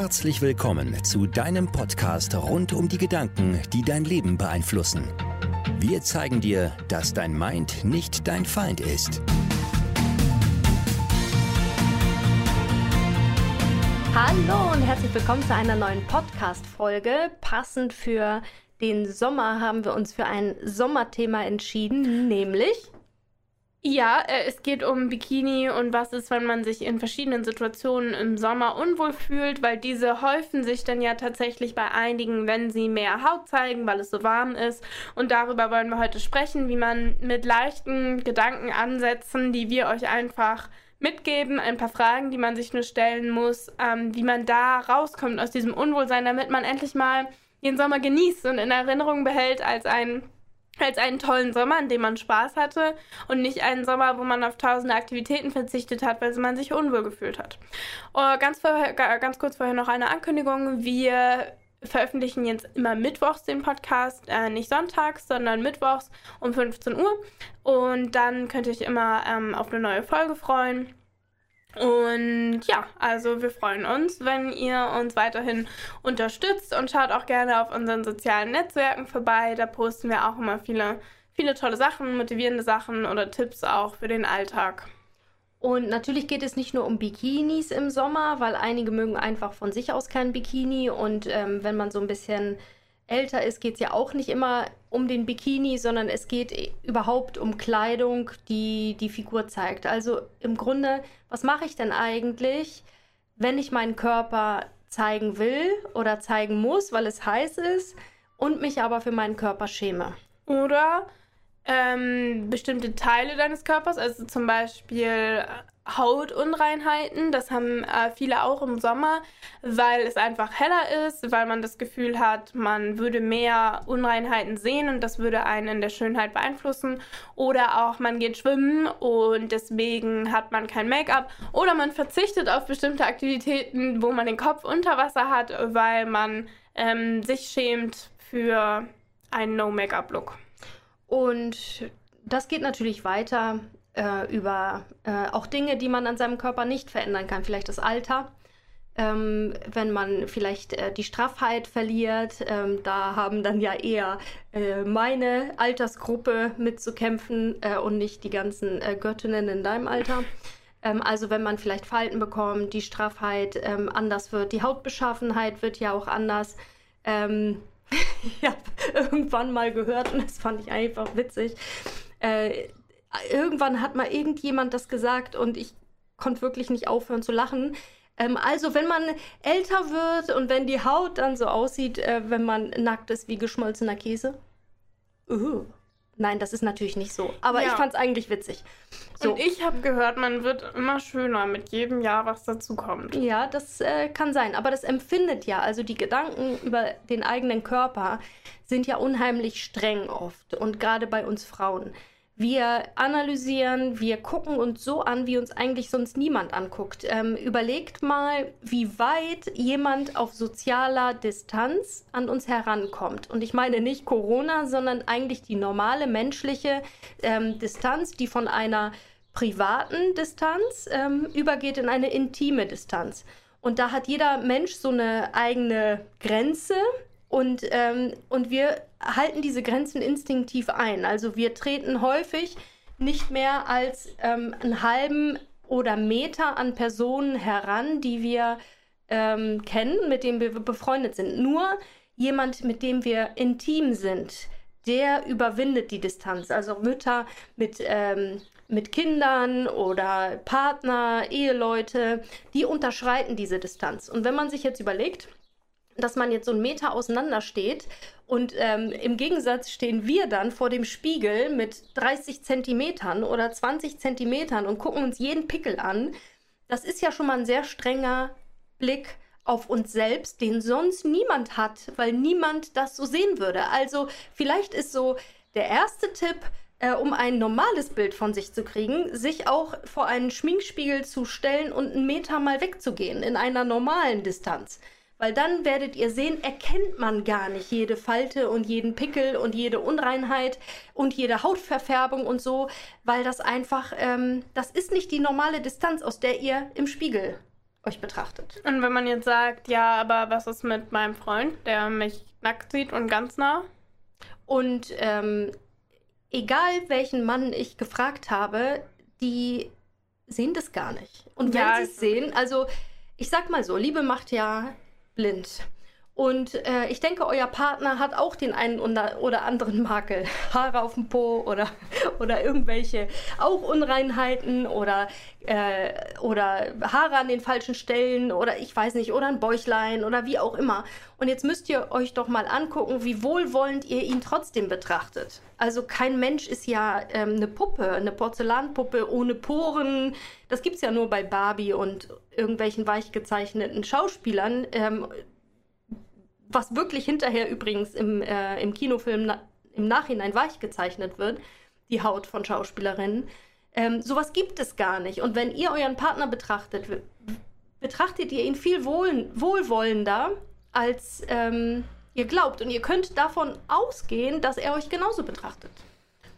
Herzlich willkommen zu deinem Podcast rund um die Gedanken, die dein Leben beeinflussen. Wir zeigen dir, dass dein Mind nicht dein Feind ist. Hallo und herzlich willkommen zu einer neuen Podcast-Folge. Passend für den Sommer haben wir uns für ein Sommerthema entschieden, nämlich ja, äh, es geht um Bikini und was ist, wenn man sich in verschiedenen Situationen im Sommer unwohl fühlt, weil diese häufen sich dann ja tatsächlich bei einigen, wenn sie mehr Haut zeigen, weil es so warm ist. Und darüber wollen wir heute sprechen, wie man mit leichten Gedankenansätzen, die wir euch einfach mitgeben, ein paar Fragen, die man sich nur stellen muss, ähm, wie man da rauskommt aus diesem Unwohlsein, damit man endlich mal den Sommer genießt und in Erinnerung behält als ein als einen tollen Sommer, in dem man Spaß hatte und nicht einen Sommer, wo man auf tausende Aktivitäten verzichtet hat, weil man sich unwohl gefühlt hat. Uh, ganz, vorher, ganz kurz vorher noch eine Ankündigung. Wir veröffentlichen jetzt immer mittwochs den Podcast, äh, nicht sonntags, sondern mittwochs um 15 Uhr. Und dann könnt ihr euch immer ähm, auf eine neue Folge freuen. Und ja, also wir freuen uns, wenn ihr uns weiterhin unterstützt und schaut auch gerne auf unseren sozialen Netzwerken vorbei. Da posten wir auch immer viele, viele tolle Sachen, motivierende Sachen oder Tipps auch für den Alltag. Und natürlich geht es nicht nur um Bikinis im Sommer, weil einige mögen einfach von sich aus kein Bikini. Und ähm, wenn man so ein bisschen älter ist, geht es ja auch nicht immer um den Bikini, sondern es geht überhaupt um Kleidung, die die Figur zeigt. Also im Grunde, was mache ich denn eigentlich, wenn ich meinen Körper zeigen will oder zeigen muss, weil es heiß ist und mich aber für meinen Körper schäme? Oder ähm, bestimmte Teile deines Körpers, also zum Beispiel Hautunreinheiten. Das haben äh, viele auch im Sommer, weil es einfach heller ist, weil man das Gefühl hat, man würde mehr Unreinheiten sehen und das würde einen in der Schönheit beeinflussen. Oder auch man geht schwimmen und deswegen hat man kein Make-up. Oder man verzichtet auf bestimmte Aktivitäten, wo man den Kopf unter Wasser hat, weil man ähm, sich schämt für einen No-Make-up-Look. Und das geht natürlich weiter äh, über äh, auch Dinge, die man an seinem Körper nicht verändern kann. Vielleicht das Alter, ähm, wenn man vielleicht äh, die Straffheit verliert. Ähm, da haben dann ja eher äh, meine Altersgruppe mitzukämpfen äh, und nicht die ganzen äh, Göttinnen in deinem Alter. Ähm, also wenn man vielleicht Falten bekommt, die Straffheit ähm, anders wird, die Hautbeschaffenheit wird ja auch anders. Ähm, ich habe irgendwann mal gehört und das fand ich einfach witzig. Irgendwann hat mal irgendjemand das gesagt und ich konnte wirklich nicht aufhören zu lachen. Ähm, also, wenn man älter wird und wenn die Haut dann so aussieht, äh, wenn man nackt ist wie geschmolzener Käse. Uh. Nein, das ist natürlich nicht so. Aber ja. ich fand es eigentlich witzig. So. Und ich habe gehört, man wird immer schöner mit jedem Jahr, was dazu kommt. Ja, das äh, kann sein. Aber das empfindet ja, also die Gedanken über den eigenen Körper sind ja unheimlich streng oft. Und gerade bei uns Frauen. Wir analysieren, wir gucken uns so an, wie uns eigentlich sonst niemand anguckt. Ähm, überlegt mal, wie weit jemand auf sozialer Distanz an uns herankommt. Und ich meine nicht Corona, sondern eigentlich die normale menschliche ähm, Distanz, die von einer privaten Distanz ähm, übergeht in eine intime Distanz. Und da hat jeder Mensch so eine eigene Grenze, und, ähm, und wir halten diese Grenzen instinktiv ein. Also wir treten häufig nicht mehr als ähm, einen halben oder Meter an Personen heran, die wir ähm, kennen, mit denen wir befreundet sind. Nur jemand, mit dem wir intim sind, der überwindet die Distanz. Also Mütter mit, ähm, mit Kindern oder Partner, Eheleute, die unterschreiten diese Distanz. Und wenn man sich jetzt überlegt, dass man jetzt so einen Meter auseinander steht und ähm, im Gegensatz stehen wir dann vor dem Spiegel mit 30 Zentimetern oder 20 Zentimetern und gucken uns jeden Pickel an. Das ist ja schon mal ein sehr strenger Blick auf uns selbst, den sonst niemand hat, weil niemand das so sehen würde. Also vielleicht ist so der erste Tipp, äh, um ein normales Bild von sich zu kriegen, sich auch vor einen Schminkspiegel zu stellen und einen Meter mal wegzugehen in einer normalen Distanz. Weil dann werdet ihr sehen, erkennt man gar nicht jede Falte und jeden Pickel und jede Unreinheit und jede Hautverfärbung und so, weil das einfach, ähm, das ist nicht die normale Distanz, aus der ihr im Spiegel euch betrachtet. Und wenn man jetzt sagt, ja, aber was ist mit meinem Freund, der mich nackt sieht und ganz nah? Und ähm, egal welchen Mann ich gefragt habe, die sehen das gar nicht. Und wenn Ja, sie es sehen, also ich sag mal so, Liebe macht ja blind. Und äh, ich denke, euer Partner hat auch den einen oder, anderen Makel. Haare auf dem Po oder, oder irgendwelche auch Unreinheiten oder, äh, oder Haare an den falschen Stellen oder ich weiß nicht, oder ein Bäuchlein oder wie auch immer. Und jetzt müsst ihr euch doch mal angucken, wie wohlwollend ihr ihn trotzdem betrachtet. Also kein Mensch ist ja ähm, eine Puppe, eine Porzellanpuppe ohne Poren. Das gibt's ja nur bei Barbie und irgendwelchen weich gezeichneten Schauspielern. Ähm, was wirklich hinterher übrigens im, äh, im Kinofilm na im Nachhinein weich gezeichnet wird, die Haut von Schauspielerinnen. Ähm, sowas gibt es gar nicht. Und wenn ihr euren Partner betrachtet, betrachtet ihr ihn viel wohl wohlwollender, als ähm, ihr glaubt. Und ihr könnt davon ausgehen, dass er euch genauso betrachtet.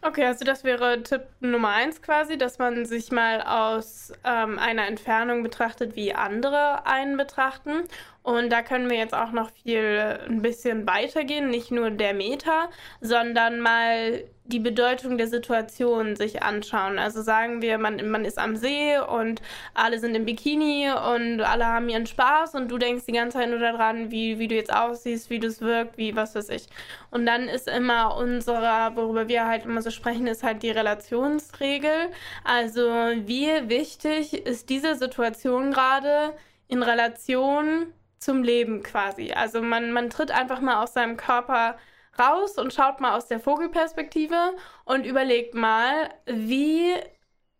Okay, also das wäre Tipp Nummer eins quasi, dass man sich mal aus ähm, einer Entfernung betrachtet, wie andere einen betrachten. Und da können wir jetzt auch noch viel ein bisschen weitergehen, nicht nur der Meta, sondern mal die Bedeutung der Situation sich anschauen. Also sagen wir, man, man ist am See und alle sind im Bikini und alle haben ihren Spaß und du denkst die ganze Zeit nur daran, wie, wie du jetzt aussiehst, wie du es wirkt, wie was weiß ich. Und dann ist immer unsere, worüber wir halt immer so sprechen, ist halt die Relationsregel. Also wie wichtig ist diese Situation gerade in Relation zum Leben quasi. Also man, man tritt einfach mal aus seinem Körper raus und schaut mal aus der Vogelperspektive und überlegt mal, wie,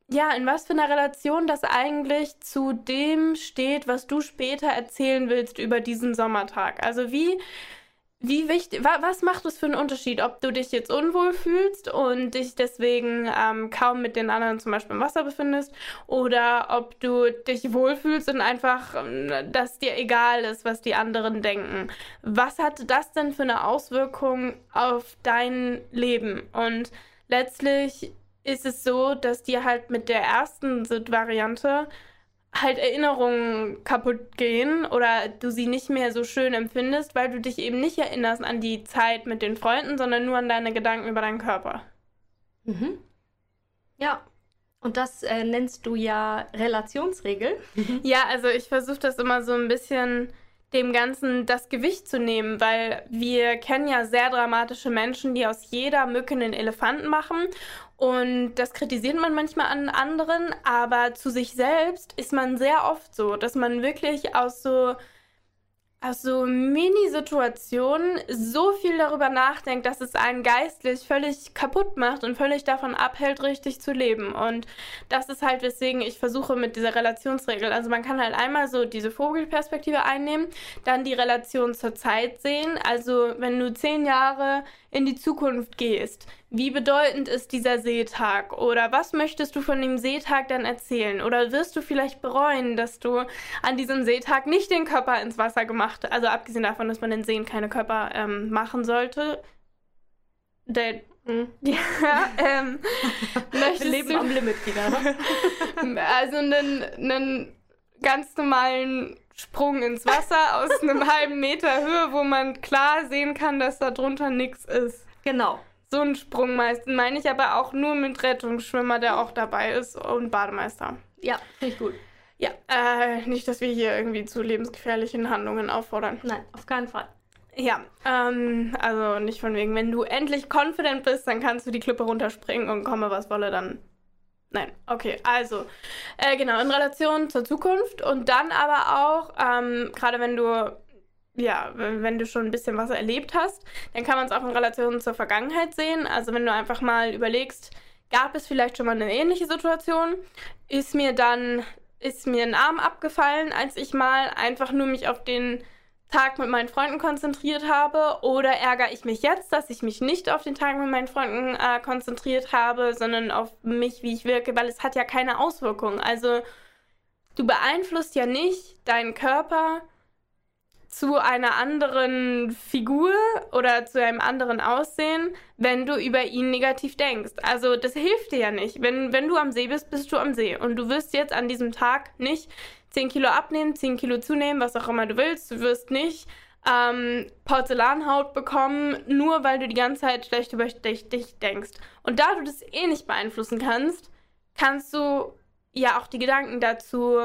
ja, in was für einer Relation das eigentlich zu dem steht, was du später erzählen willst über diesen Sommertag. Also wie, wie wichtig, wa was macht es für einen Unterschied, ob du dich jetzt unwohl fühlst und dich deswegen ähm, kaum mit den anderen zum Beispiel im Wasser befindest oder ob du dich wohlfühlst und einfach, ähm, dass dir egal ist, was die anderen denken. Was hat das denn für eine Auswirkung auf dein Leben? Und letztlich ist es so, dass dir halt mit der ersten Variante halt Erinnerungen kaputt gehen oder du sie nicht mehr so schön empfindest, weil du dich eben nicht erinnerst an die Zeit mit den Freunden, sondern nur an deine Gedanken über deinen Körper. Mhm. Ja. Und das äh, nennst du ja Relationsregel. Ja, also ich versuche das immer so ein bisschen dem Ganzen das Gewicht zu nehmen, weil wir kennen ja sehr dramatische Menschen, die aus jeder Mücke einen Elefanten machen. Und das kritisiert man manchmal an anderen, aber zu sich selbst ist man sehr oft so, dass man wirklich aus so aus so Mini-Situationen so viel darüber nachdenkt, dass es einen geistlich völlig kaputt macht und völlig davon abhält, richtig zu leben. Und das ist halt, weswegen ich versuche mit dieser Relationsregel. Also man kann halt einmal so diese Vogelperspektive einnehmen, dann die Relation zur Zeit sehen. Also wenn du zehn Jahre in die Zukunft gehst, wie bedeutend ist dieser Seetag? Oder was möchtest du von dem Seetag dann erzählen? Oder wirst du vielleicht bereuen, dass du an diesem Seetag nicht den Körper ins Wasser gemacht hast? Also abgesehen davon, dass man in Seen keine Körper ähm, machen sollte. Der, ja, ähm, möchtest Wir leben du, am Limit wieder. also einen, einen ganz normalen Sprung ins Wasser aus einem halben Meter Höhe, wo man klar sehen kann, dass da drunter nichts ist. genau. So einen Sprung meistens meine ich aber auch nur mit Rettungsschwimmer, der auch dabei ist und Bademeister. Ja, finde ich gut. Ja, äh, nicht, dass wir hier irgendwie zu lebensgefährlichen Handlungen auffordern. Nein, auf keinen Fall. Ja, ähm, also nicht von wegen, wenn du endlich confident bist, dann kannst du die Klippe runterspringen und komme was wolle, dann. Nein, okay, also, äh, genau, in Relation zur Zukunft und dann aber auch, ähm, gerade wenn du, ja, wenn du schon ein bisschen was erlebt hast, dann kann man es auch in Relation zur Vergangenheit sehen. Also wenn du einfach mal überlegst, gab es vielleicht schon mal eine ähnliche Situation? Ist mir dann, ist mir ein Arm abgefallen, als ich mal einfach nur mich auf den Tag mit meinen Freunden konzentriert habe oder ärgere ich mich jetzt, dass ich mich nicht auf den Tag mit meinen Freunden äh, konzentriert habe, sondern auf mich, wie ich wirke, weil es hat ja keine Auswirkung. Also du beeinflusst ja nicht deinen Körper zu einer anderen Figur oder zu einem anderen Aussehen, wenn du über ihn negativ denkst. Also das hilft dir ja nicht. Wenn, wenn du am See bist, bist du am See. Und du wirst jetzt an diesem Tag nicht 10 Kilo abnehmen, 10 Kilo zunehmen, was auch immer du willst. Du wirst nicht ähm, Porzellanhaut bekommen, nur weil du die ganze Zeit schlecht über dich, dich denkst. Und da du das eh nicht beeinflussen kannst, kannst du ja auch die Gedanken dazu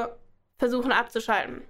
versuchen abzuschalten.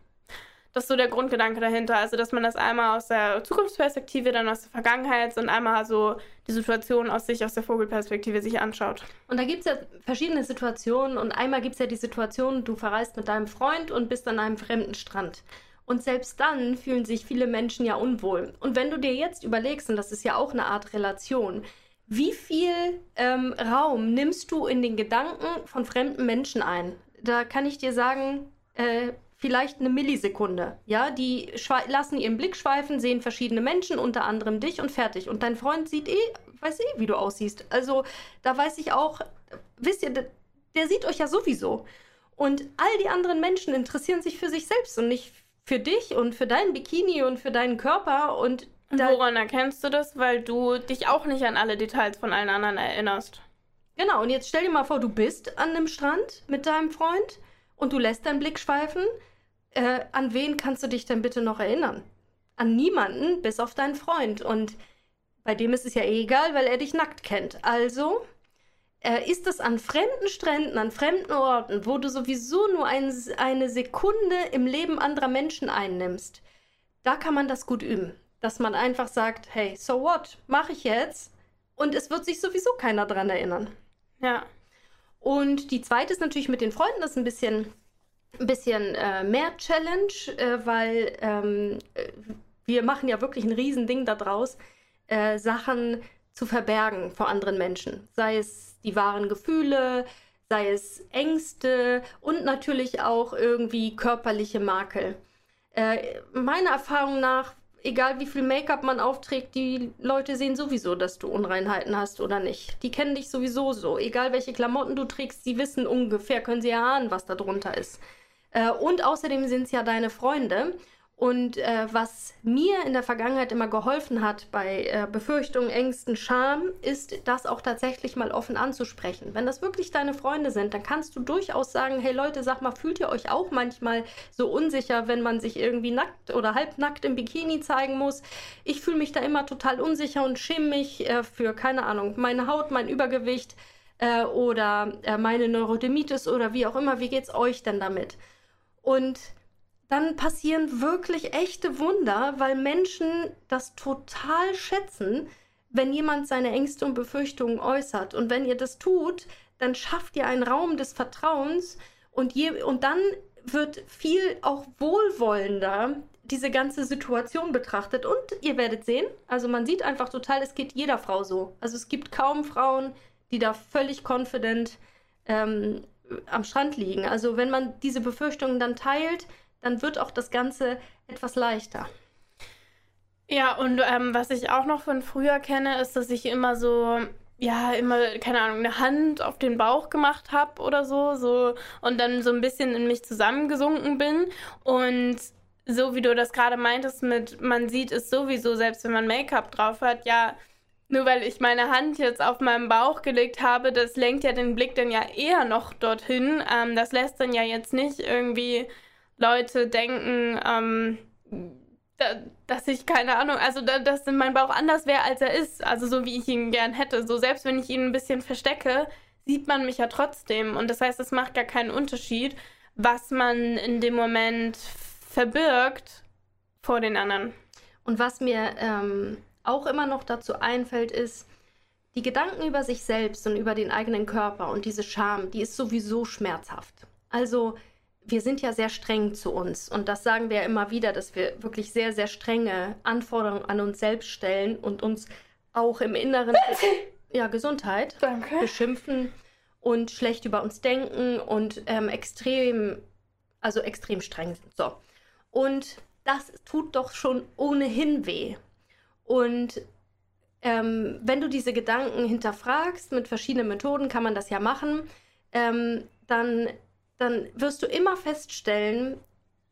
Das ist so der Grundgedanke dahinter. Also, dass man das einmal aus der Zukunftsperspektive, dann aus der Vergangenheit und einmal so die Situation aus sich, aus der Vogelperspektive sich anschaut. Und da gibt es ja verschiedene Situationen. Und einmal gibt es ja die Situation, du verreist mit deinem Freund und bist an einem fremden Strand. Und selbst dann fühlen sich viele Menschen ja unwohl. Und wenn du dir jetzt überlegst, und das ist ja auch eine Art Relation, wie viel ähm, Raum nimmst du in den Gedanken von fremden Menschen ein? Da kann ich dir sagen, äh, vielleicht eine Millisekunde. Ja, die lassen ihren Blick schweifen, sehen verschiedene Menschen, unter anderem dich und fertig. Und dein Freund sieht eh, weiß eh, wie du aussiehst. Also da weiß ich auch, wisst ihr, der, der sieht euch ja sowieso. Und all die anderen Menschen interessieren sich für sich selbst und nicht für dich und für dein Bikini und für deinen Körper. Und woran erkennst du das? Weil du dich auch nicht an alle Details von allen anderen erinnerst. Genau, und jetzt stell dir mal vor, du bist an einem Strand mit deinem Freund und du lässt deinen Blick schweifen äh, an wen kannst du dich denn bitte noch erinnern? An niemanden, bis auf deinen Freund. Und bei dem ist es ja eh egal, weil er dich nackt kennt. Also äh, ist es an fremden Stränden, an fremden Orten, wo du sowieso nur ein, eine Sekunde im Leben anderer Menschen einnimmst. Da kann man das gut üben. Dass man einfach sagt, hey, so what, mache ich jetzt? Und es wird sich sowieso keiner dran erinnern. Ja. Und die zweite ist natürlich mit den Freunden, das ist ein bisschen ein bisschen äh, mehr Challenge, äh, weil ähm, wir machen ja wirklich ein Riesending daraus, äh, Sachen zu verbergen vor anderen Menschen. Sei es die wahren Gefühle, sei es Ängste und natürlich auch irgendwie körperliche Makel. Äh, meiner Erfahrung nach, egal wie viel Make-up man aufträgt, die Leute sehen sowieso, dass du Unreinheiten hast oder nicht. Die kennen dich sowieso so. Egal welche Klamotten du trägst, sie wissen ungefähr, können sie erahnen, was da drunter ist. Äh, und außerdem sind es ja deine Freunde. Und äh, was mir in der Vergangenheit immer geholfen hat bei äh, Befürchtungen, Ängsten, Scham, ist das auch tatsächlich mal offen anzusprechen. Wenn das wirklich deine Freunde sind, dann kannst du durchaus sagen, hey Leute, sag mal, fühlt ihr euch auch manchmal so unsicher, wenn man sich irgendwie nackt oder halbnackt im Bikini zeigen muss? Ich fühle mich da immer total unsicher und schäme mich äh, für, keine Ahnung, meine Haut, mein Übergewicht äh, oder äh, meine Neurodermitis oder wie auch immer. Wie geht's euch denn damit? Und dann passieren wirklich echte Wunder, weil Menschen das total schätzen, wenn jemand seine Ängste und Befürchtungen äußert. Und wenn ihr das tut, dann schafft ihr einen Raum des Vertrauens und, je, und dann wird viel auch wohlwollender diese ganze Situation betrachtet. Und ihr werdet sehen, also man sieht einfach total, es geht jeder Frau so. Also es gibt kaum Frauen, die da völlig confident ähm, am Strand liegen. Also wenn man diese Befürchtungen dann teilt, dann wird auch das Ganze etwas leichter. Ja, und ähm, was ich auch noch von früher kenne, ist, dass ich immer so, ja, immer, keine Ahnung, eine Hand auf den Bauch gemacht habe oder so, so und dann so ein bisschen in mich zusammengesunken bin. Und so wie du das gerade meintest mit, man sieht es sowieso, selbst wenn man Make-up drauf hat, ja, nur weil ich meine Hand jetzt auf meinem Bauch gelegt habe, das lenkt ja den Blick dann ja eher noch dorthin. Ähm, das lässt dann ja jetzt nicht irgendwie Leute denken, ähm, da, dass ich keine Ahnung, also da, dass mein Bauch anders wäre, als er ist. Also so wie ich ihn gern hätte. So selbst wenn ich ihn ein bisschen verstecke, sieht man mich ja trotzdem. Und das heißt, es macht gar keinen Unterschied, was man in dem Moment verbirgt vor den anderen. Und was mir ähm, auch immer noch dazu einfällt, ist, die Gedanken über sich selbst und über den eigenen Körper und diese Scham, die ist sowieso schmerzhaft. Also wir sind ja sehr streng zu uns und das sagen wir ja immer wieder, dass wir wirklich sehr, sehr strenge Anforderungen an uns selbst stellen und uns auch im Inneren, ja, Gesundheit, Danke. beschimpfen und schlecht über uns denken und ähm, extrem, also extrem streng sind. So. Und das tut doch schon ohnehin weh. Und ähm, wenn du diese Gedanken hinterfragst, mit verschiedenen Methoden kann man das ja machen, ähm, dann, dann wirst du immer feststellen,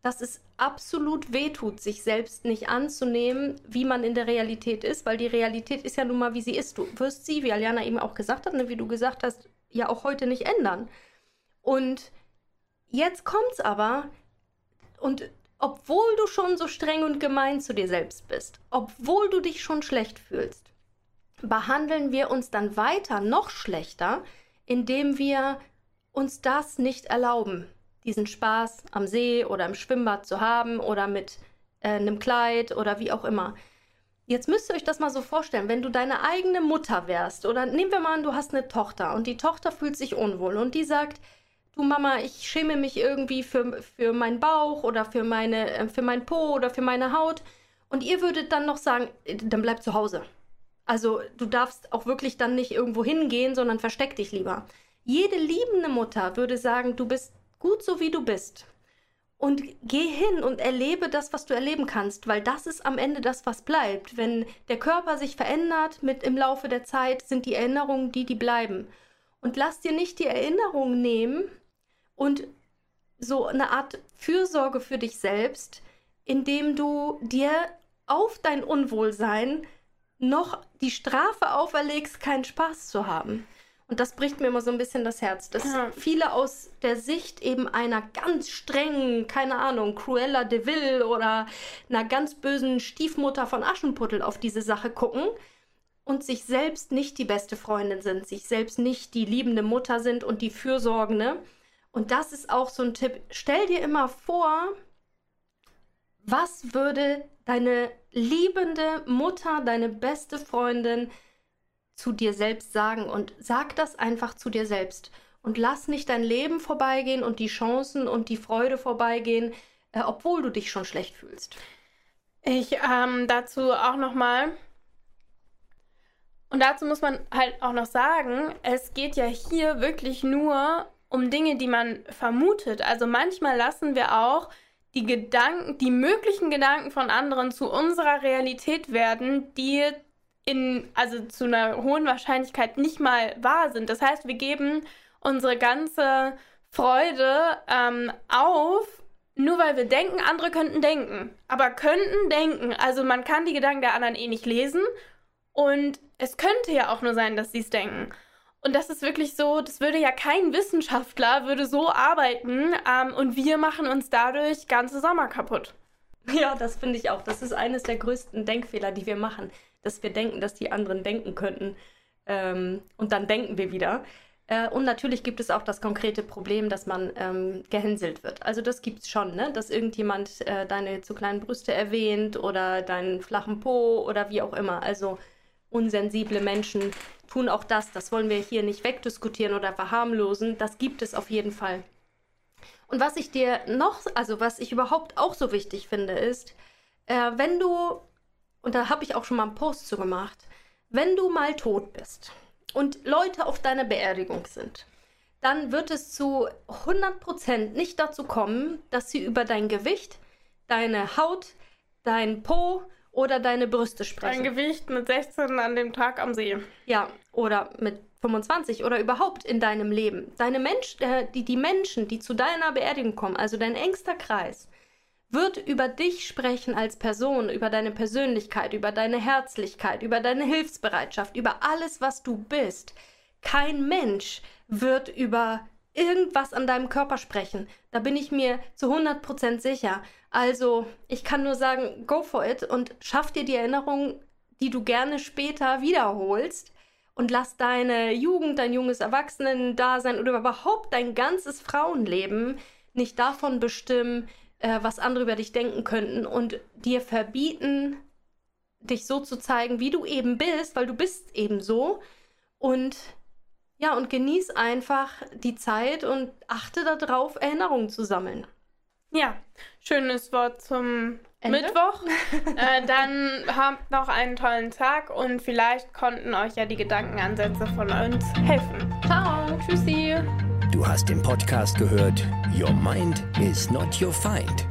dass es absolut wehtut, sich selbst nicht anzunehmen, wie man in der Realität ist, weil die Realität ist ja nun mal, wie sie ist. Du wirst sie, wie Aliana eben auch gesagt hat, ne, wie du gesagt hast, ja auch heute nicht ändern. Und jetzt kommt's aber, und obwohl du schon so streng und gemein zu dir selbst bist, obwohl du dich schon schlecht fühlst, behandeln wir uns dann weiter noch schlechter, indem wir uns das nicht erlauben, diesen Spaß am See oder im Schwimmbad zu haben oder mit äh, einem Kleid oder wie auch immer. Jetzt müsst ihr euch das mal so vorstellen, wenn du deine eigene Mutter wärst oder nehmen wir mal an, du hast eine Tochter und die Tochter fühlt sich unwohl und die sagt, du Mama, ich schäme mich irgendwie für, für meinen Bauch oder für, meine, äh, für mein Po oder für meine Haut und ihr würdet dann noch sagen, äh, dann bleib zu Hause. Also du darfst auch wirklich dann nicht irgendwo hingehen, sondern versteck dich lieber. Jede liebende Mutter würde sagen, du bist gut so wie du bist. Und geh hin und erlebe das, was du erleben kannst, weil das ist am Ende das, was bleibt. Wenn der Körper sich verändert mit im Laufe der Zeit, sind die Erinnerungen die, die bleiben. Und lass dir nicht die Erinnerungen nehmen und so eine Art Fürsorge für dich selbst, indem du dir auf dein Unwohlsein noch die Strafe auferlegst, keinen Spaß zu haben. Und das bricht mir immer so ein bisschen das Herz, dass ja. viele aus der Sicht eben einer ganz strengen, keine Ahnung, Cruella de Vil oder einer ganz bösen Stiefmutter von Aschenputtel auf diese Sache gucken und sich selbst nicht die beste Freundin sind, sich selbst nicht die liebende Mutter sind und die Fürsorgende. Und das ist auch so ein Tipp. Stell dir immer vor, was würde deine liebende Mutter, deine beste Freundin, zu dir selbst sagen und sag das einfach zu dir selbst und lass nicht dein Leben vorbeigehen und die Chancen und die Freude vorbeigehen, äh, obwohl du dich schon schlecht fühlst. Ich ähm, dazu auch noch mal und dazu muss man halt auch noch sagen, es geht ja hier wirklich nur um Dinge, die man vermutet. Also manchmal lassen wir auch die Gedanken, die möglichen Gedanken von anderen zu unserer Realität werden, die in, also zu einer hohen Wahrscheinlichkeit nicht mal wahr sind. Das heißt, wir geben unsere ganze Freude ähm, auf, nur weil wir denken, andere könnten denken. Aber könnten denken. Also man kann die Gedanken der anderen eh nicht lesen. Und es könnte ja auch nur sein, dass sie es denken. Und das ist wirklich so, das würde ja kein Wissenschaftler würde so arbeiten ähm, und wir machen uns dadurch ganze Sommer kaputt. Ja, das finde ich auch. Das ist eines der größten Denkfehler, die wir machen dass wir denken, dass die anderen denken könnten. Ähm, und dann denken wir wieder. Äh, und natürlich gibt es auch das konkrete Problem, dass man ähm, gehänselt wird. Also das gibt es schon, ne? dass irgendjemand äh, deine zu kleinen Brüste erwähnt oder deinen flachen Po oder wie auch immer. Also unsensible Menschen tun auch das. Das wollen wir hier nicht wegdiskutieren oder verharmlosen. Das gibt es auf jeden Fall. Und was ich dir noch, also was ich überhaupt auch so wichtig finde, ist, äh, wenn du und da habe ich auch schon mal einen Post zu gemacht, wenn du mal tot bist und Leute auf deiner Beerdigung sind, dann wird es zu 100% nicht dazu kommen, dass sie über dein Gewicht, deine Haut, dein Po oder deine Brüste sprechen. Dein Gewicht mit 16 an dem Tag am See. Ja, oder mit 25 oder überhaupt in deinem Leben. Deine Mensch, äh, die, die Menschen, die zu deiner Beerdigung kommen, also dein engster Kreis, wird über dich sprechen als Person, über deine Persönlichkeit, über deine Herzlichkeit, über deine Hilfsbereitschaft, über alles, was du bist. Kein Mensch wird über irgendwas an deinem Körper sprechen. Da bin ich mir zu 100% sicher. Also, ich kann nur sagen, go for it und schaff dir die Erinnerung, die du gerne später wiederholst und lass deine Jugend, dein junges Erwachsenen-Dasein oder überhaupt dein ganzes Frauenleben nicht davon bestimmen, äh, was andere über dich denken könnten und dir verbieten, dich so zu zeigen, wie du eben bist, weil du bist eben so. Und ja, und genieß einfach die Zeit und achte darauf, Erinnerungen zu sammeln. Ja, schönes Wort zum Ende? Mittwoch. äh, dann habt noch einen tollen Tag und vielleicht konnten euch ja die Gedankenansätze von uns helfen. Ciao, tschüssi. Du hast den Podcast gehört. Your Mind is not your find